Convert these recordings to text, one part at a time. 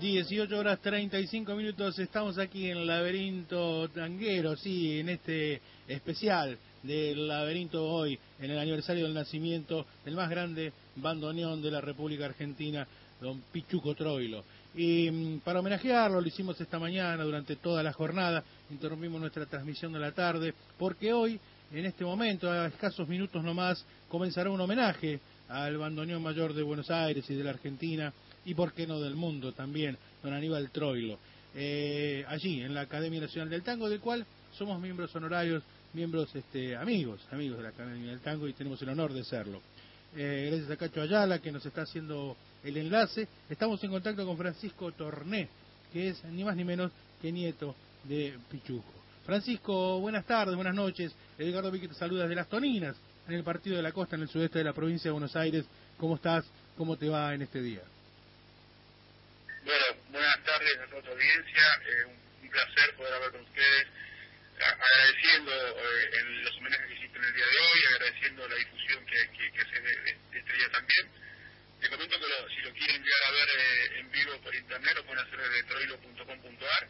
18 horas 35 minutos, estamos aquí en laberinto tanguero, sí, en este especial del laberinto hoy, en el aniversario del nacimiento del más grande bandoneón de la República Argentina, don Pichuco Troilo. Y mm, para homenajearlo, lo hicimos esta mañana durante toda la jornada, interrumpimos nuestra transmisión de la tarde, porque hoy, en este momento, a escasos minutos nomás, comenzará un homenaje al bandoneón mayor de Buenos Aires y de la Argentina, y por qué no del mundo también, don Aníbal Troilo. Eh, allí, en la Academia Nacional del Tango, del cual somos miembros honorarios, miembros este, amigos, amigos de la Academia del Tango y tenemos el honor de serlo. Eh, gracias a Cacho Ayala que nos está haciendo el enlace. Estamos en contacto con Francisco Torné, que es ni más ni menos que nieto de Pichuco. Francisco, buenas tardes, buenas noches. Edgardo Vicky te saluda desde Las Toninas, en el Partido de la Costa, en el sudeste de la provincia de Buenos Aires. ¿Cómo estás? ¿Cómo te va en este día? Bueno, buenas tardes a toda tu audiencia. Eh, un, placer poder hablar con ustedes. agradeciendo eh, en los homenajes que hiciste en el día de hoy, agradeciendo la difusión que, que, hace de, de, este día también. Te comento que lo, si lo quieren llegar a ver eh, en vivo por internet, lo pueden hacer desde troilo.com.ar.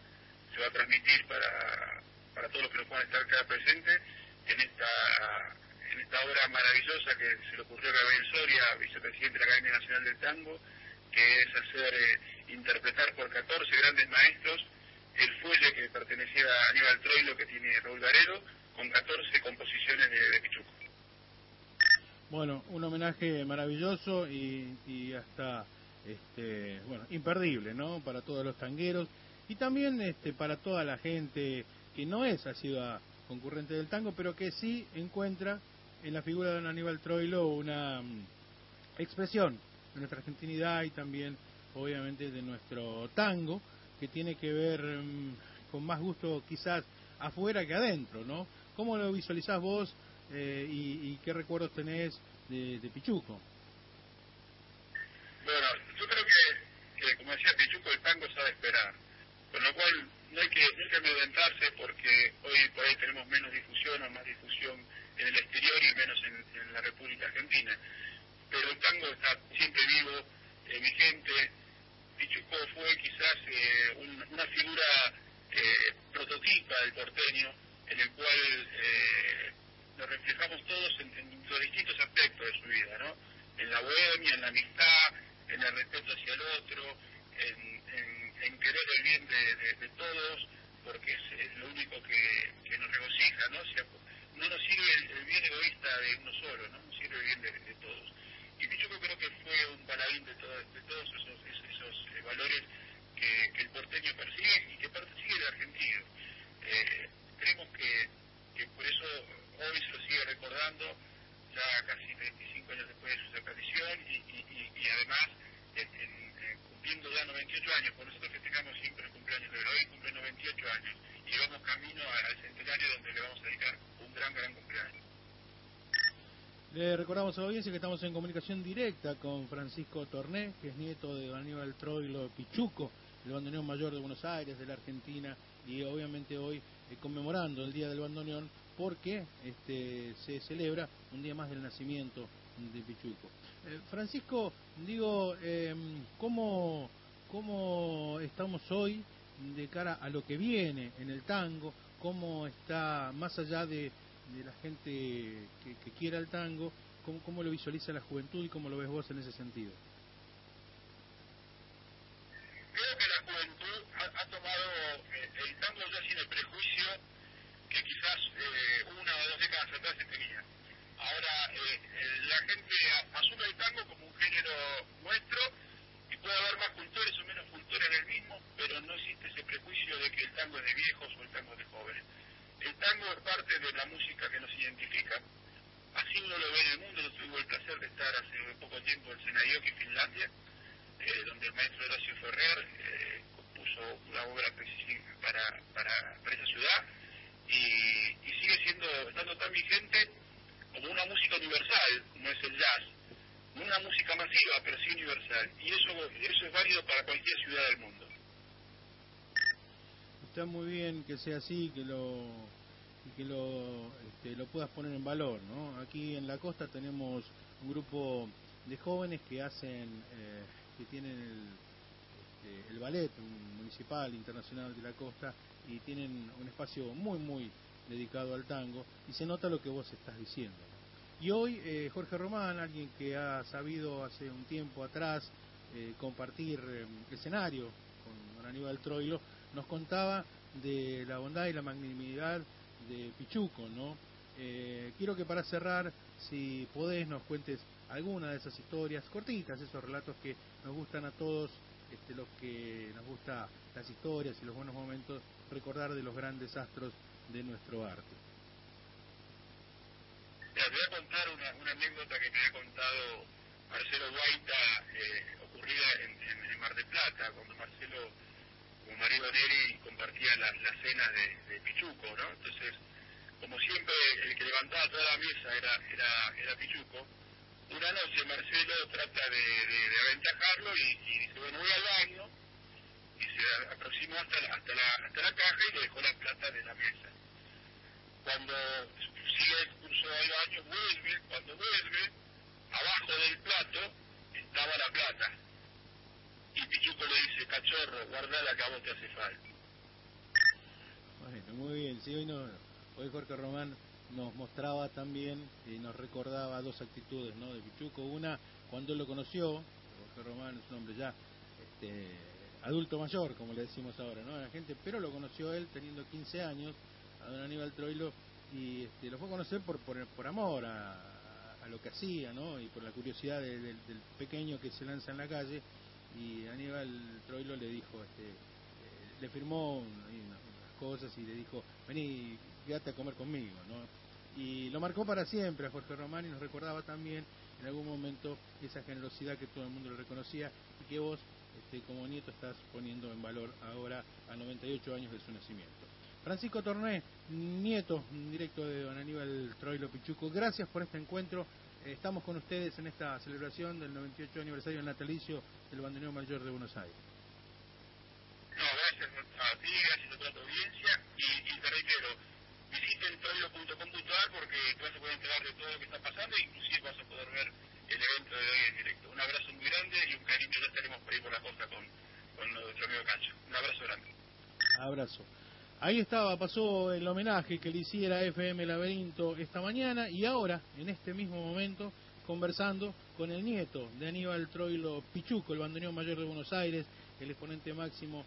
Se va a transmitir para, para todos los que no puedan estar acá presentes en esta esta obra maravillosa que se le ocurrió a Gabriel Soria, vicepresidente de la Academia Nacional del Tango, que es hacer eh, interpretar por 14 grandes maestros el fuelle que pertenecía a Aníbal Troilo que tiene Raúl Garero, con 14 composiciones de, Pichuco. Bueno, un homenaje maravilloso y, y hasta este, bueno, imperdible, ¿no? Para todos los tangueros y también este, para toda la gente que no es sido concurrente del tango, pero que sí encuentra en la figura de don Aníbal Troilo una um, expresión de nuestra argentinidad y también obviamente de nuestro tango, que tiene que ver um, con más gusto quizás afuera que adentro, ¿no? ¿Cómo lo visualizás vos eh, y, y, qué recuerdos tenés de, de, Pichuco? Bueno, yo creo que, que, como decía Pichuco, el tango sabe esperar, con lo cual no hay que, no hay que amedrentarse porque hoy por ahí tenemos menos difusión o más difusión en el exterior y menos en, la República Argentina. Pero el tango está siempre vivo, eh, vigente. Pichuco fue quizás eh, un, una figura eh, prototipa del porteño, en el cual eh, nos reflejamos todos en, en, los distintos aspectos de su vida, ¿no? En la bohemia, en la amistad, en el respeto hacia el otro, en, en querer el bien de, de, todos, porque es, lo único que, que nos regocija, ¿no? Si, no nos sirve el, el, bien egoísta de uno solo, ¿no? Nos sirve el bien de, de todos. Y Pichuco creo que fue un paladín de, todo, de todos esos, esos, esos eh, valores que, que, el porteño persigue y que persigue el argentino. Eh, creemos que, que por eso hoy se lo sigue recordando, ya casi 25 años después de su desaparición y, y, y, y además en, en, cumpliendo ya 98 años, por nosotros festejamos siempre el cumpleaños de hoy, cumple 98 años y vamos camino al centenario donde le vamos a dedicar un Le recordamos a la audiencia que estamos en comunicación directa con Francisco Torné, que es nieto de Aníbal Troilo Pichuco, el bandoneón mayor de Buenos Aires, de la Argentina, y obviamente hoy eh, conmemorando el Día del Bandoneón porque este, se celebra un día más del nacimiento de Pichuco. Eh, Francisco, digo, eh, ¿cómo, ¿cómo estamos hoy de cara a lo que viene en el tango? ¿Cómo está más allá de de la gente que, que quiera el tango, ¿cómo, ¿cómo lo visualiza la juventud y cómo lo ves vos en ese sentido? Creo que la juventud ha, tomado eh, el tango ya sin el prejuicio que quizás eh, una o dos décadas atrás se tenía. Ahora eh, la gente asume el tango como un género nuestro y puede haber más cultores o menos cultores del mismo, pero no existe ese prejuicio de que el tango es de viejos o el tango es de jóvenes. El tango es parte de la música que nos identifica. Así uno lo ve en el mundo. Yo tuve el placer de estar hace poco tiempo en Senayoki, Finlandia, eh, donde el maestro Horacio Ferrer eh, compuso una obra para, para, para esa ciudad y, sigue siendo, estando tan vigente como una música universal, no es el jazz, una música masiva, pero sí universal. Y eso, eso es válido para cualquier ciudad del mundo está muy bien que sea así, que lo que lo, este, lo puedas poner en valor, ¿no? Aquí en la costa tenemos un grupo de jóvenes que hacen, eh, que tienen el, eh, el ballet municipal internacional de la costa y tienen un espacio muy, muy dedicado al tango y se nota lo que vos estás diciendo. Y hoy eh, Jorge Román, alguien que ha sabido hace un tiempo atrás eh, compartir escenario con Aníbal Troilo, nos contaba de la bondad y la magnanimidad de Pichuco, ¿no? quiero que para cerrar, si podés, nos cuentes alguna de esas historias cortitas, esos relatos que nos gustan a todos, este, los que nos gusta las historias y los buenos momentos, recordar de los grandes astros de nuestro arte. te voy a contar una, anécdota que me ha contado Marcelo Guaita, eh, ocurrida en, en, Mar del Plata, cuando Marcelo con marido Neri compartía las, cenas de, Pichuco, ¿no? Entonces, como siempre, el que levantaba toda la mesa era, era, era Pichuco, una noche Marcelo trata de, de, aventajarlo y, dice, bueno, voy al baño, y se aproximó hasta la, hasta, la, hasta la caja y le dejó la plata de la mesa. Cuando sigue el curso del baño, vuelve, cuando vuelve, abajo del plato estaba la plata. Y Pichuco le dice, cachorro, guardala que a vos hace falta. Bueno, muy bien, sí, hoy no, hoy Jorge Román nos mostraba también y nos recordaba dos actitudes ¿no? de Pichuco. Una, cuando él lo conoció, Jorge Román es un hombre ya este, adulto mayor, como le decimos ahora, ¿no? La gente, pero lo conoció él teniendo 15 años, a don Aníbal Troilo, y este, lo fue a conocer por, por, amor a, lo que hacía, ¿no? Y por la curiosidad del pequeño que se lanza en la calle, y Aníbal Troilo le dijo, este, eh, le firmó unas cosas y le dijo, vení, quédate a comer conmigo, ¿no? y lo marcó para siempre a Jorge Román y nos recordaba también en algún momento esa generosidad que todo el mundo le reconocía y que vos este, como nieto estás poniendo en valor ahora a 98 años de su nacimiento. Francisco Torné, nieto directo de don Aníbal Troilo Pichuco, gracias por este encuentro. Estamos con ustedes en esta celebración del 98 aniversario del natalicio del bandoneón mayor de Buenos Aires. No, gracias a ti, gracias a toda tu audiencia y, y te reitero, visiten troilo.com.ar porque te vas a poder enterar de todo lo que está pasando e inclusive vas a poder ver el evento de hoy en directo. Un abrazo muy grande y un cariño, ya estaremos por ahí por la costa con, con nuestro amigo Cacho. Un abrazo grande. Abrazo. Ahí estaba, pasó el homenaje que le hiciera FM Laberinto esta mañana y ahora, en este mismo momento, conversando con el nieto de Aníbal Troilo Pichuco, el bandoneón mayor de Buenos Aires, el exponente máximo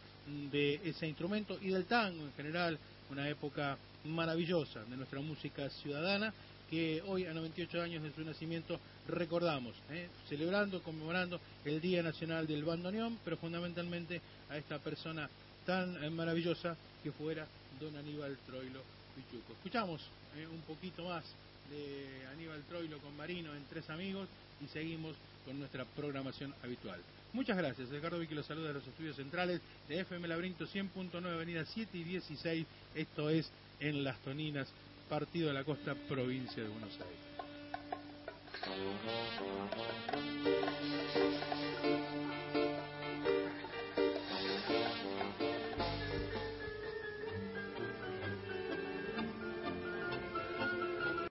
de ese instrumento y del tango en general, una época maravillosa de nuestra música ciudadana que hoy a 98 años de su nacimiento recordamos, ¿eh? celebrando, conmemorando el Día Nacional del Bandoneón, pero fundamentalmente a esta persona tan eh, maravillosa que fuera don Aníbal Troilo Pichuco. Escuchamos ¿eh? un poquito más de Aníbal Troilo con Marino en Tres Amigos y seguimos con nuestra programación habitual. Muchas gracias. Ricardo Vicky los saluda de los estudios centrales de FM Laberinto 100.9 Avenida 7 y 16. Esto es en Las Toninas, Partido de la Costa, provincia de Buenos Aires.